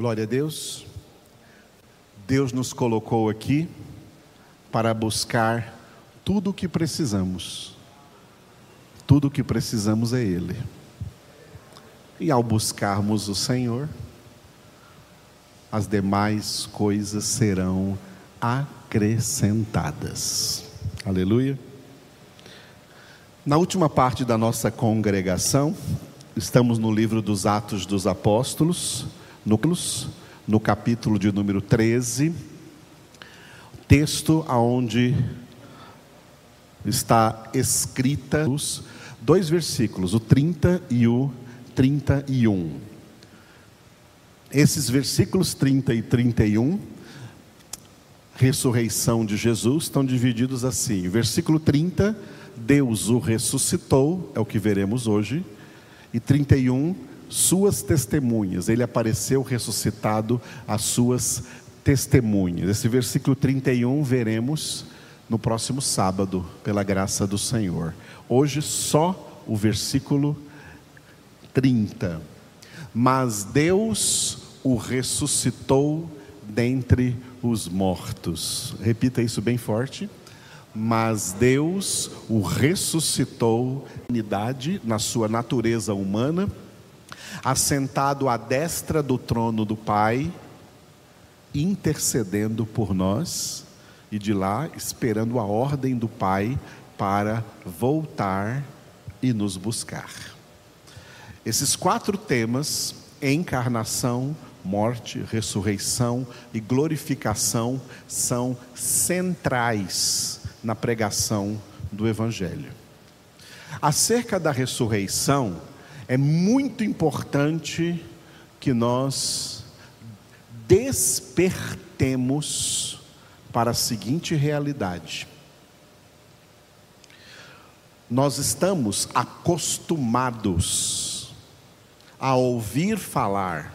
Glória a Deus. Deus nos colocou aqui para buscar tudo o que precisamos. Tudo o que precisamos é Ele. E ao buscarmos o Senhor, as demais coisas serão acrescentadas. Aleluia. Na última parte da nossa congregação, estamos no livro dos Atos dos Apóstolos, núcleos, no capítulo de número 13, texto aonde está escrita os dois versículos, o 30 e o 31. Esses versículos 30 e 31, ressurreição de Jesus, estão divididos assim. Versículo 30, Deus o ressuscitou, é o que veremos hoje. E 31, suas testemunhas. Ele apareceu ressuscitado às suas testemunhas. Esse versículo 31 veremos no próximo sábado, pela graça do Senhor. Hoje só o versículo 30. Mas Deus o ressuscitou dentre os mortos. Repita isso bem forte. Mas Deus o ressuscitou, na sua natureza humana, assentado à destra do trono do Pai, intercedendo por nós e de lá esperando a ordem do Pai para voltar e nos buscar. Esses quatro temas, encarnação, morte, ressurreição e glorificação, são centrais na pregação do Evangelho. Acerca da ressurreição, é muito importante que nós despertemos para a seguinte realidade: nós estamos acostumados a ouvir falar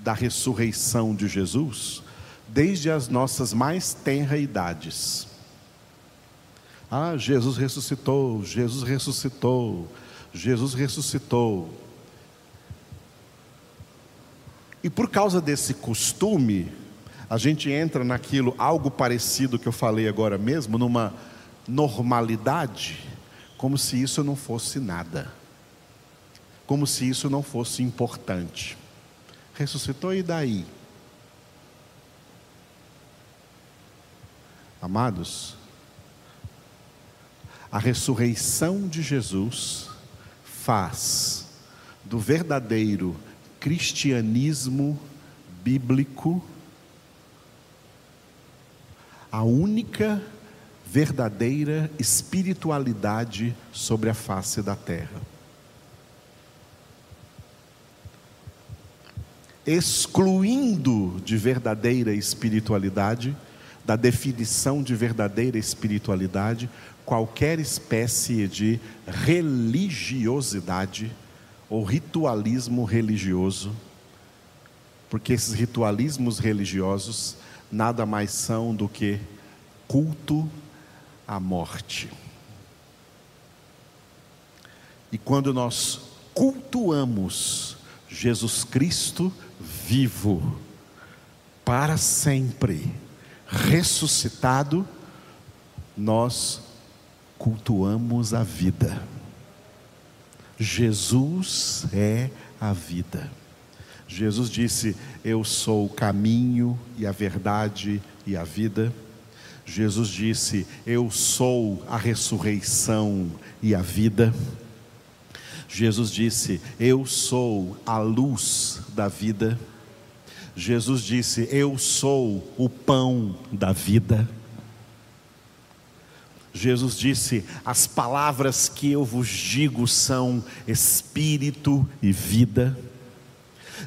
da ressurreição de Jesus desde as nossas mais tenra idades. Ah, Jesus ressuscitou, Jesus ressuscitou, Jesus ressuscitou. E por causa desse costume, a gente entra naquilo, algo parecido que eu falei agora mesmo, numa normalidade, como se isso não fosse nada, como se isso não fosse importante. Ressuscitou e daí? Amados, a ressurreição de Jesus faz do verdadeiro cristianismo bíblico a única verdadeira espiritualidade sobre a face da terra. Excluindo de verdadeira espiritualidade, da definição de verdadeira espiritualidade, qualquer espécie de religiosidade ou ritualismo religioso, porque esses ritualismos religiosos nada mais são do que culto à morte. E quando nós cultuamos Jesus Cristo vivo, para sempre, ressuscitado, nós cultuamos a vida. Jesus é a vida. Jesus disse: Eu sou o caminho e a verdade e a vida. Jesus disse: Eu sou a ressurreição e a vida. Jesus disse: Eu sou a luz da vida. Jesus disse: Eu sou o pão da vida. Jesus disse: As palavras que eu vos digo são espírito e vida.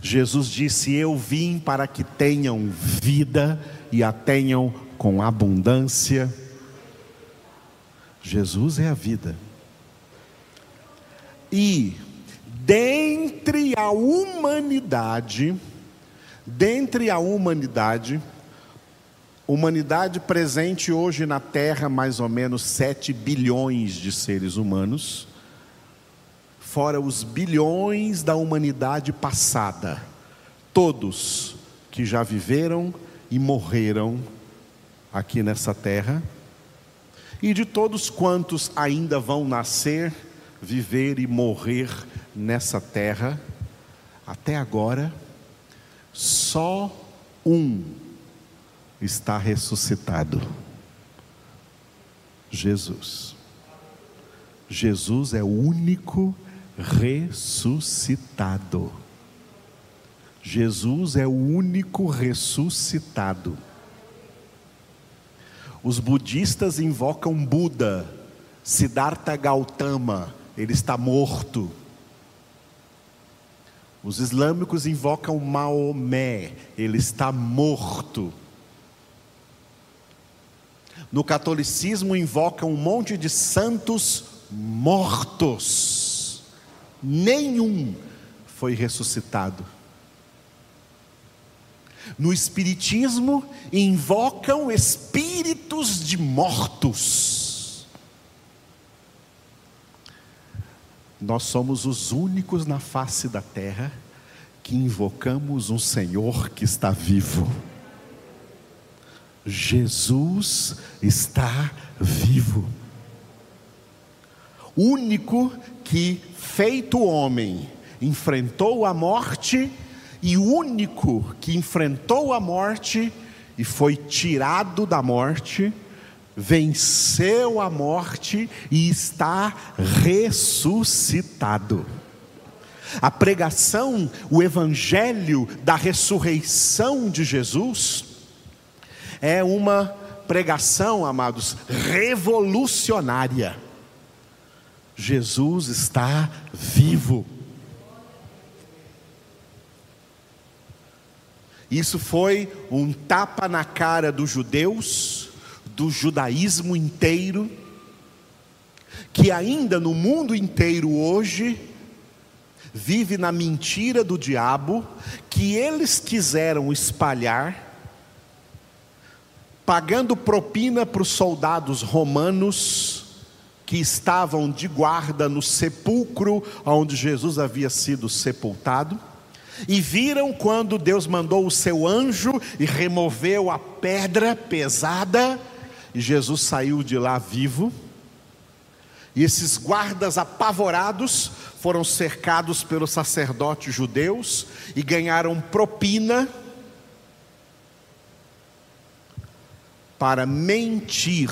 Jesus disse: Eu vim para que tenham vida e a tenham com abundância. Jesus é a vida. E dentre a humanidade, dentre a humanidade, humanidade presente hoje na Terra, mais ou menos 7 bilhões de seres humanos, fora os bilhões da humanidade passada, todos que já viveram e morreram aqui nessa terra, e de todos quantos ainda vão nascer, viver e morrer nessa terra, até agora, só um está ressuscitado: Jesus. Jesus é o único ressuscitado. Jesus é o único ressuscitado. Os budistas invocam Buda, Siddhartha Gautama, ele está morto. Os islâmicos invocam Maomé, ele está morto. No catolicismo invocam um monte de santos mortos. Nenhum foi ressuscitado. No Espiritismo, invocam espíritos de mortos. Nós somos os únicos na face da terra que invocamos um Senhor que está vivo. Jesus está vivo. Único que, feito homem, enfrentou a morte e único que enfrentou a morte e foi tirado da morte, venceu a morte e está ressuscitado. A pregação, o evangelho da ressurreição de Jesus, é uma pregação, amados, revolucionária. Jesus está vivo. Isso foi um tapa na cara dos judeus, do judaísmo inteiro, que ainda no mundo inteiro hoje vive na mentira do diabo, que eles quiseram espalhar, pagando propina para os soldados romanos que estavam de guarda no sepulcro onde Jesus havia sido sepultado e viram quando Deus mandou o seu anjo e removeu a pedra pesada, e Jesus saiu de lá vivo. E esses guardas apavorados foram cercados pelos sacerdotes judeus e ganharam propina para mentir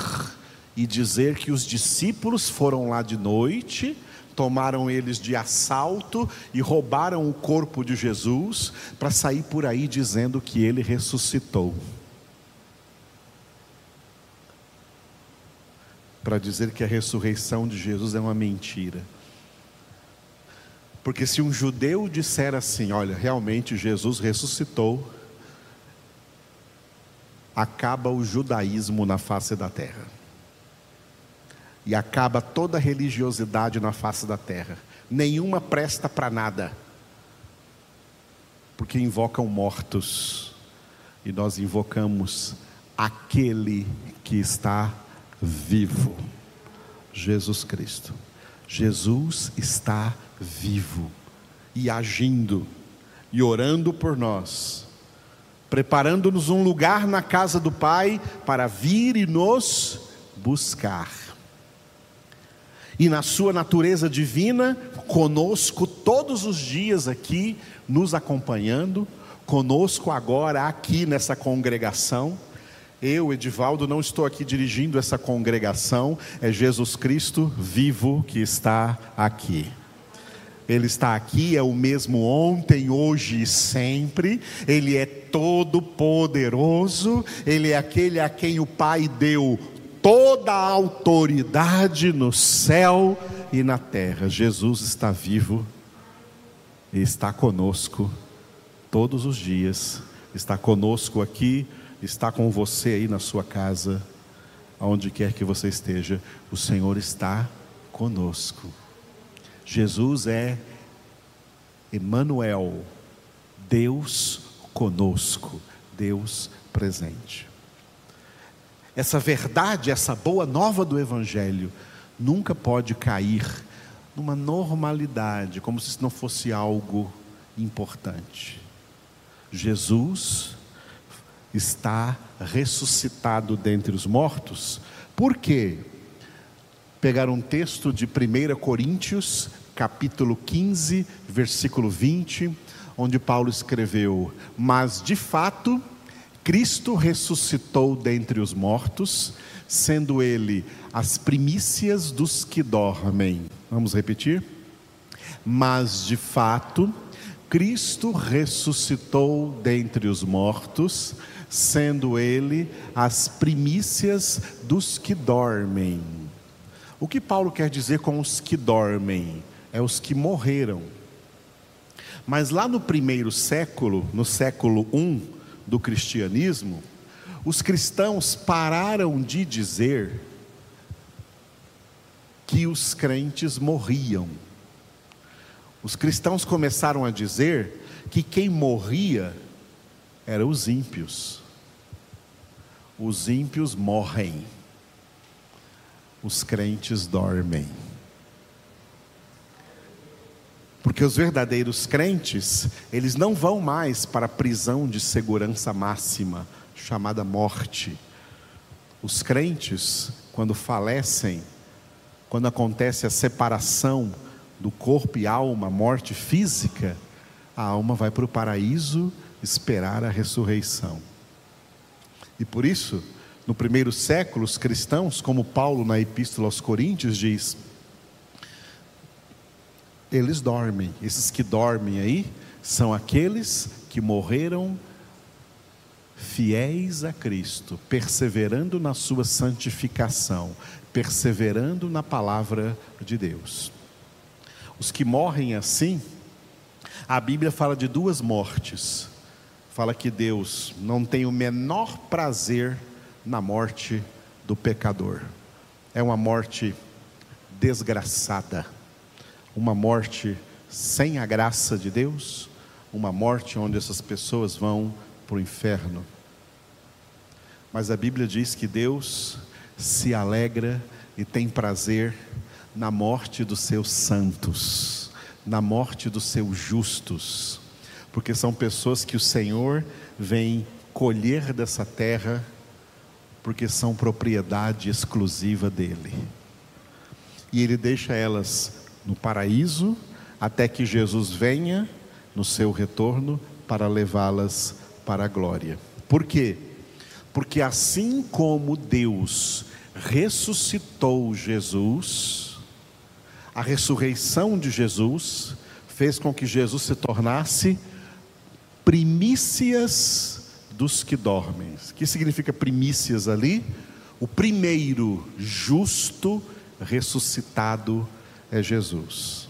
e dizer que os discípulos foram lá de noite tomaram eles de assalto e roubaram o corpo de Jesus para sair por aí dizendo que ele ressuscitou. Para dizer que a ressurreição de Jesus é uma mentira. Porque se um judeu disser assim, olha, realmente Jesus ressuscitou, acaba o judaísmo na face da terra e acaba toda religiosidade na face da terra. Nenhuma presta para nada, porque invocam mortos, e nós invocamos aquele que está vivo, Jesus Cristo. Jesus está vivo e agindo e orando por nós, preparando-nos um lugar na casa do Pai para vir e nos buscar e na sua natureza divina, conosco todos os dias aqui, nos acompanhando, conosco agora aqui nessa congregação. Eu, Edivaldo, não estou aqui dirigindo essa congregação, é Jesus Cristo vivo que está aqui. Ele está aqui, é o mesmo ontem, hoje e sempre. Ele é todo poderoso. Ele é aquele a quem o Pai deu toda a autoridade no céu e na terra. Jesus está vivo e está conosco todos os dias. Está conosco aqui, está com você aí na sua casa, aonde quer que você esteja. O Senhor está conosco. Jesus é Emmanuel, Deus conosco, Deus presente. Essa verdade, essa boa nova do Evangelho, nunca pode cair numa normalidade, como se isso não fosse algo importante. Jesus está ressuscitado dentre os mortos. Por quê? Pegar um texto de 1 Coríntios, capítulo 15, versículo 20, onde Paulo escreveu: Mas de fato, Cristo ressuscitou dentre os mortos, sendo ele as primícias dos que dormem. Vamos repetir? Mas de fato, Cristo ressuscitou dentre os mortos, sendo ele as primícias dos que dormem. O que Paulo quer dizer com os que dormem? É os que morreram. Mas lá no primeiro século, no século I do cristianismo, os cristãos pararam de dizer que os crentes morriam. Os cristãos começaram a dizer que quem morria eram os ímpios. Os ímpios morrem, os crentes dormem. Porque os verdadeiros crentes, eles não vão mais para a prisão de segurança máxima, chamada morte. Os crentes, quando falecem, quando acontece a separação do corpo e alma, morte física, a alma vai para o paraíso esperar a ressurreição. E por isso, no primeiro século, os cristãos, como Paulo na Epístola aos Coríntios diz, eles dormem. Esses que dormem aí são aqueles que morreram fiéis a Cristo, perseverando na sua santificação, perseverando na palavra de Deus. Os que morrem assim, a Bíblia fala de duas mortes fala que Deus não tem o menor prazer na morte do pecador. É uma morte desgraçada, uma morte sem a graça de Deus, uma morte onde essas pessoas vão para o inferno. Mas a Bíblia diz que Deus se alegra e tem prazer na morte dos seus santos, na morte dos seus justos porque são pessoas que o Senhor vem colher dessa terra, porque são propriedade exclusiva dEle. E Ele deixa elas no paraíso, até que Jesus venha no seu retorno para levá-las para a glória. Por quê? Porque assim como Deus ressuscitou Jesus, a ressurreição de Jesus fez com que Jesus se tornasse primícias dos que dormem. O que significa primícias ali? O primeiro justo ressuscitado é Jesus.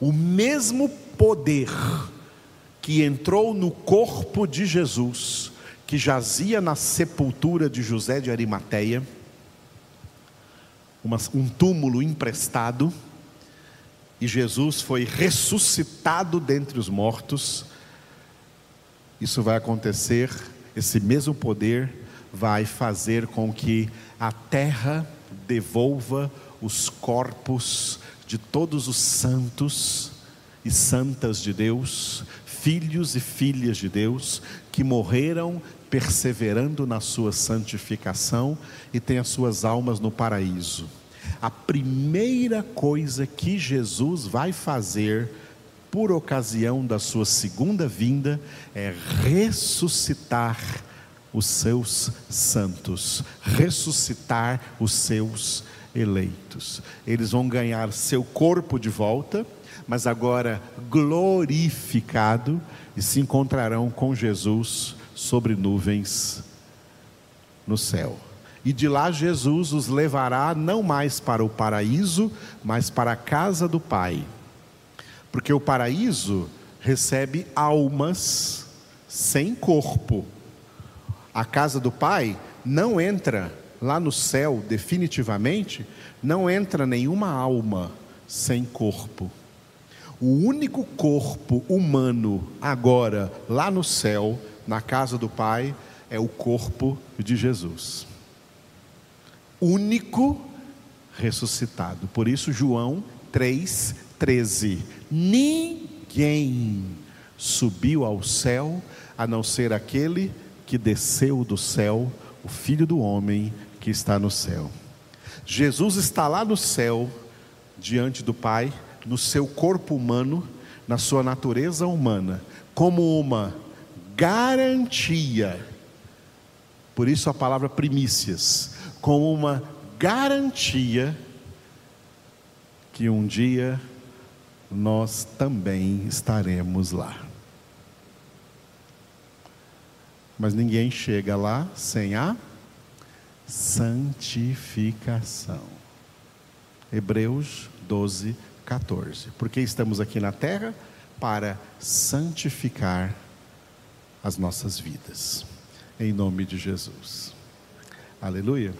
O mesmo poder que entrou no corpo de Jesus, que jazia na sepultura de José de Arimateia, uma, um túmulo emprestado, e Jesus foi ressuscitado dentre os mortos, isso vai acontecer, esse mesmo poder vai fazer com que a terra devolva os corpos de todos os santos e santas de Deus, filhos e filhas de Deus, que morreram perseverando na sua santificação e têm as suas almas no paraíso. A primeira coisa que Jesus vai fazer por ocasião da sua segunda vinda, é ressuscitar os seus santos, ressuscitar os seus eleitos. Eles vão ganhar seu corpo de volta, mas agora glorificado, e se encontrarão com Jesus sobre nuvens no céu. E de lá Jesus os levará não mais para o paraíso, mas para a casa do Pai porque o paraíso recebe almas sem corpo. A casa do Pai não entra lá no céu definitivamente, não entra nenhuma alma sem corpo. O único corpo humano agora lá no céu, na casa do Pai, é o corpo de Jesus. Único ressuscitado. Por isso João 3:13 Ninguém subiu ao céu a não ser aquele que desceu do céu, o Filho do Homem que está no céu. Jesus está lá no céu, diante do Pai, no seu corpo humano, na sua natureza humana, como uma garantia. Por isso a palavra primícias, como uma garantia que um dia nós também estaremos lá. Mas ninguém chega lá sem a santificação. Hebreus 12, 14. Porque estamos aqui na terra para santificar as nossas vidas. Em nome de Jesus. Aleluia.